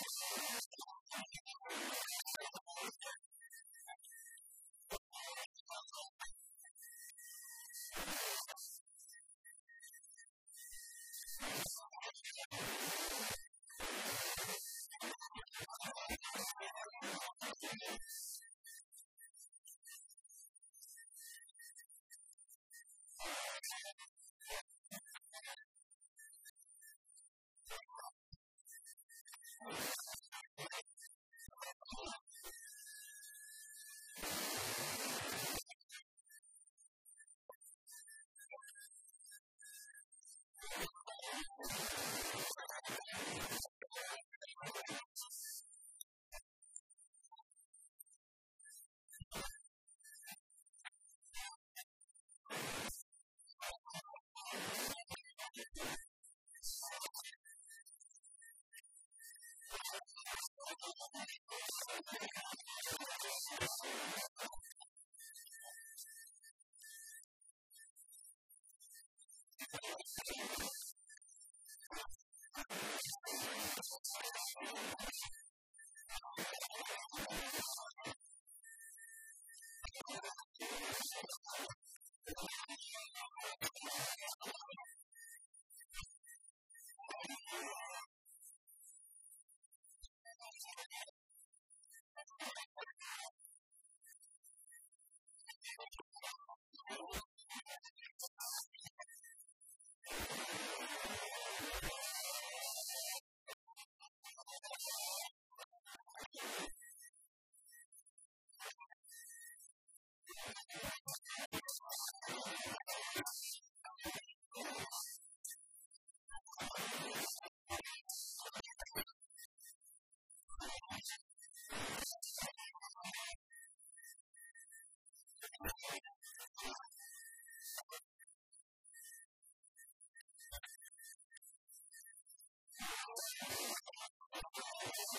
Thank you. you you.